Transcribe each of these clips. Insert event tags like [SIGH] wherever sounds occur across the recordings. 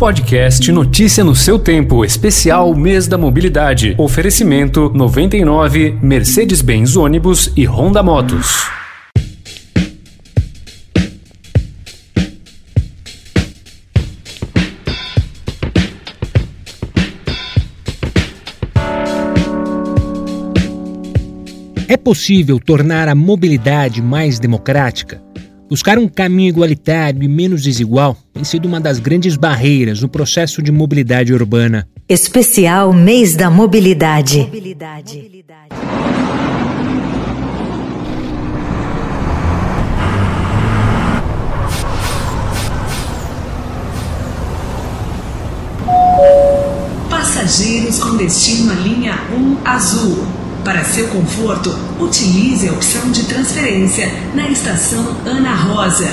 Podcast Notícia no seu tempo, especial Mês da Mobilidade. Oferecimento 99 Mercedes-Benz ônibus e Honda Motos. É possível tornar a mobilidade mais democrática? Buscar um caminho igualitário e menos desigual tem sido uma das grandes barreiras no processo de mobilidade urbana. Especial Mês da Mobilidade. mobilidade. Passageiros com destino à linha 1 azul para seu conforto, utilize a opção de transferência na estação Ana Rosa.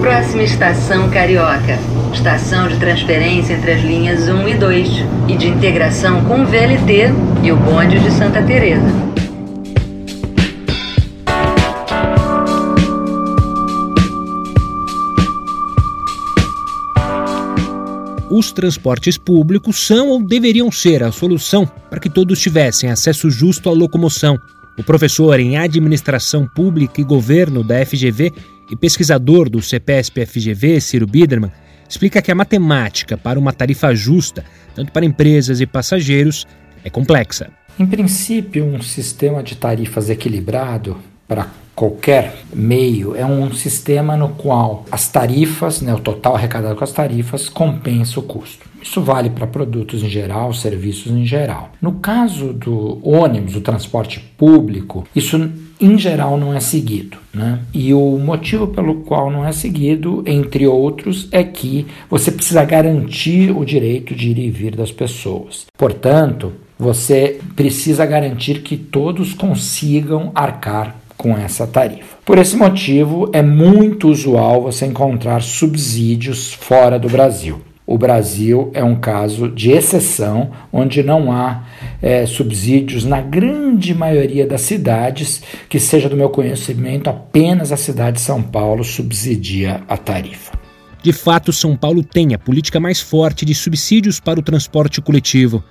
Próxima estação Carioca. Estação de transferência entre as linhas 1 e 2 e de integração com o VLT e o bonde de Santa Teresa. Os transportes públicos são ou deveriam ser a solução para que todos tivessem acesso justo à locomoção. O professor em Administração Pública e Governo da FGV e pesquisador do CPSP-FGV, Ciro Biderman, explica que a matemática para uma tarifa justa, tanto para empresas e passageiros, é complexa. Em princípio, um sistema de tarifas equilibrado para qualquer meio é um sistema no qual as tarifas, né, o total arrecadado com as tarifas, compensa o custo. Isso vale para produtos em geral, serviços em geral. No caso do ônibus, do transporte público, isso em geral não é seguido. Né? E o motivo pelo qual não é seguido, entre outros, é que você precisa garantir o direito de ir e vir das pessoas. Portanto, você precisa garantir que todos consigam arcar com essa tarifa. Por esse motivo, é muito usual você encontrar subsídios fora do Brasil. O Brasil é um caso de exceção, onde não há é, subsídios na grande maioria das cidades, que seja do meu conhecimento, apenas a cidade de São Paulo subsidia a tarifa. De fato, São Paulo tem a política mais forte de subsídios para o transporte coletivo.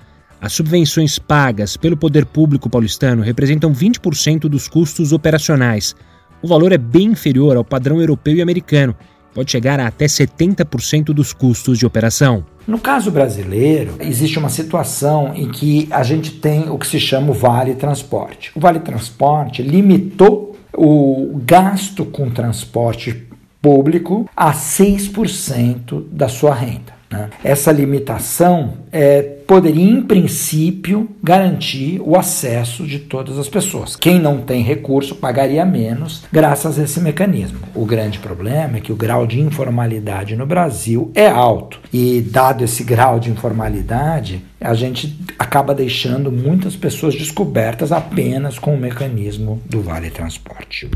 As subvenções pagas pelo poder público paulistano representam 20% dos custos operacionais. O valor é bem inferior ao padrão europeu e americano, pode chegar a até 70% dos custos de operação. No caso brasileiro, existe uma situação em que a gente tem o que se chama o Vale Transporte. O Vale Transporte limitou o gasto com transporte público a 6% da sua renda. Né? Essa limitação é, poderia, em princípio, garantir o acesso de todas as pessoas. Quem não tem recurso pagaria menos graças a esse mecanismo. O grande problema é que o grau de informalidade no Brasil é alto. E, dado esse grau de informalidade, a gente acaba deixando muitas pessoas descobertas apenas com o mecanismo do Vale Transporte.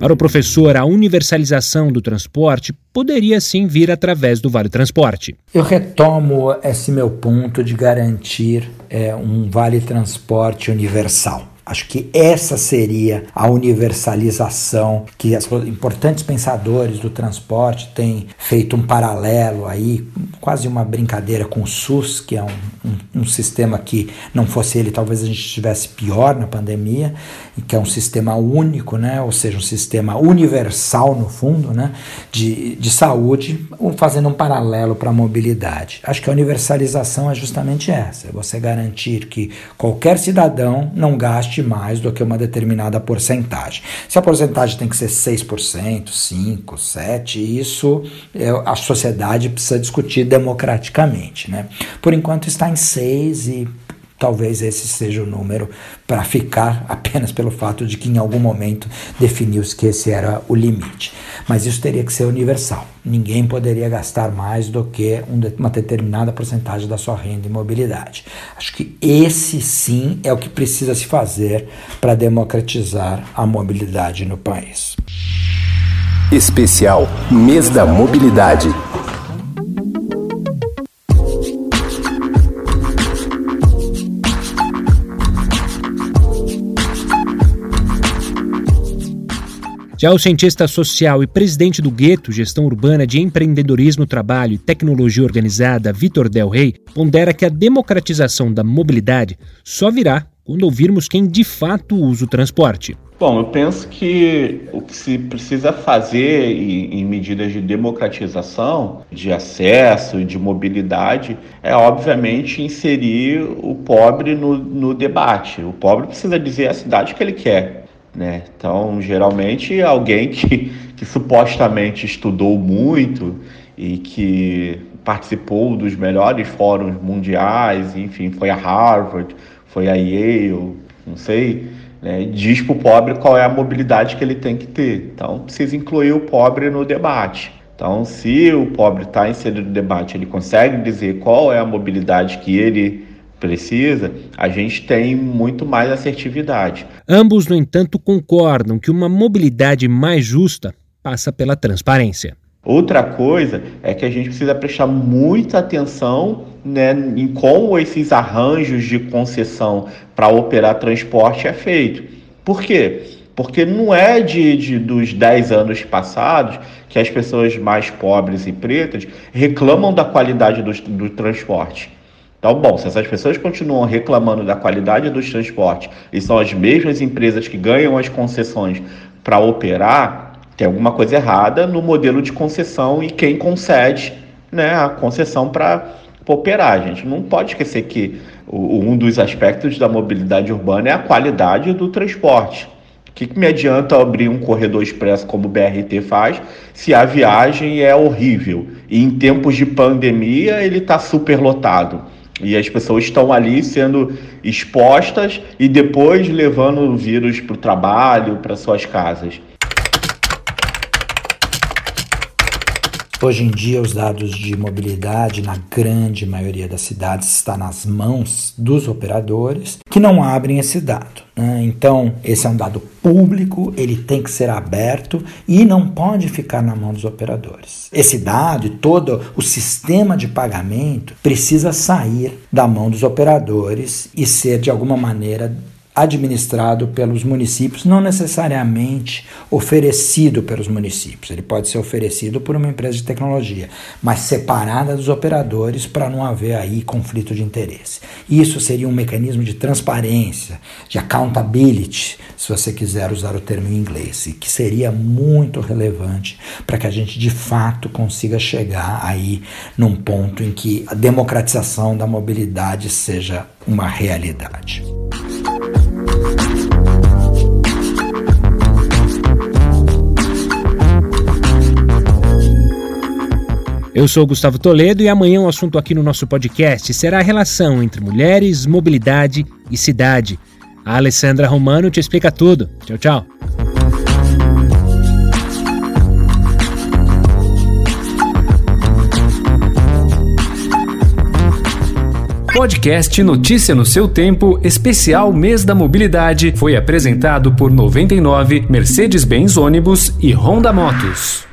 Para o professor, a universalização do transporte poderia sim vir através do Vale Transporte. Eu retomo esse meu ponto de garantir é, um Vale Transporte universal. Acho que essa seria a universalização que os importantes pensadores do transporte têm feito um paralelo aí, quase uma brincadeira com o SUS, que é um, um, um sistema que não fosse ele, talvez a gente estivesse pior na pandemia, e que é um sistema único, né? ou seja, um sistema universal no fundo, né? de, de saúde, fazendo um paralelo para a mobilidade. Acho que a universalização é justamente essa: é você garantir que qualquer cidadão não gaste mais do que uma determinada porcentagem. Se a porcentagem tem que ser 6%, 5%, 7%, isso é, a sociedade precisa discutir democraticamente. Né? Por enquanto está em 6% e talvez esse seja o número para ficar [LAUGHS] apenas pelo fato de que em algum momento definiu-se que esse era o limite. Mas isso teria que ser universal. Ninguém poderia gastar mais do que uma determinada porcentagem da sua renda em mobilidade. Acho que esse sim é o que precisa se fazer para democratizar a mobilidade no país. Especial Mês da Mobilidade. Já o cientista social e presidente do Gueto, Gestão Urbana de Empreendedorismo, Trabalho e Tecnologia Organizada, Vitor Del Rey, pondera que a democratização da mobilidade só virá quando ouvirmos quem de fato usa o transporte. Bom, eu penso que o que se precisa fazer em, medidas de democratização, de acesso, de mobilidade, é obviamente inserir o pobre no, no debate. O pobre precisa dizer a cidade que ele quer. Né? Então, geralmente, alguém que, que supostamente estudou muito e que participou dos melhores fóruns mundiais, enfim, foi a Harvard, foi a Yale, não sei né, diz para o pobre qual é a mobilidade que ele tem que ter. Então, precisa incluir o pobre no debate. Então, se o pobre está inserido no debate, ele consegue dizer qual é a mobilidade que ele precisa, a gente tem muito mais assertividade. Ambos, no entanto, concordam que uma mobilidade mais justa passa pela transparência. Outra coisa é que a gente precisa prestar muita atenção né, em como esses arranjos de concessão para operar transporte é feito. Por quê? Porque não é de, de, dos 10 anos passados que as pessoas mais pobres e pretas reclamam da qualidade do, do transporte. Então, bom, se essas pessoas continuam reclamando da qualidade dos transportes e são as mesmas empresas que ganham as concessões para operar, tem alguma coisa errada no modelo de concessão e quem concede né, a concessão para operar. A gente não pode esquecer que o, um dos aspectos da mobilidade urbana é a qualidade do transporte. O que, que me adianta abrir um corredor expresso como o BRT faz se a viagem é horrível e em tempos de pandemia ele está superlotado? E as pessoas estão ali sendo expostas e depois levando o vírus para o trabalho, para suas casas. Hoje em dia, os dados de mobilidade, na grande maioria das cidades, está nas mãos dos operadores que não abrem esse dado. Né? Então, esse é um dado público, ele tem que ser aberto e não pode ficar na mão dos operadores. Esse dado e todo o sistema de pagamento precisa sair da mão dos operadores e ser de alguma maneira administrado pelos municípios, não necessariamente oferecido pelos municípios. Ele pode ser oferecido por uma empresa de tecnologia, mas separada dos operadores para não haver aí conflito de interesse. Isso seria um mecanismo de transparência, de accountability, se você quiser usar o termo em inglês, e que seria muito relevante para que a gente de fato consiga chegar aí num ponto em que a democratização da mobilidade seja uma realidade. Eu sou Gustavo Toledo e amanhã o assunto aqui no nosso podcast será a relação entre mulheres, mobilidade e cidade. A Alessandra Romano te explica tudo. Tchau, tchau. Podcast Notícia no seu tempo, especial Mês da Mobilidade, foi apresentado por 99, Mercedes-Benz Ônibus e Honda Motos.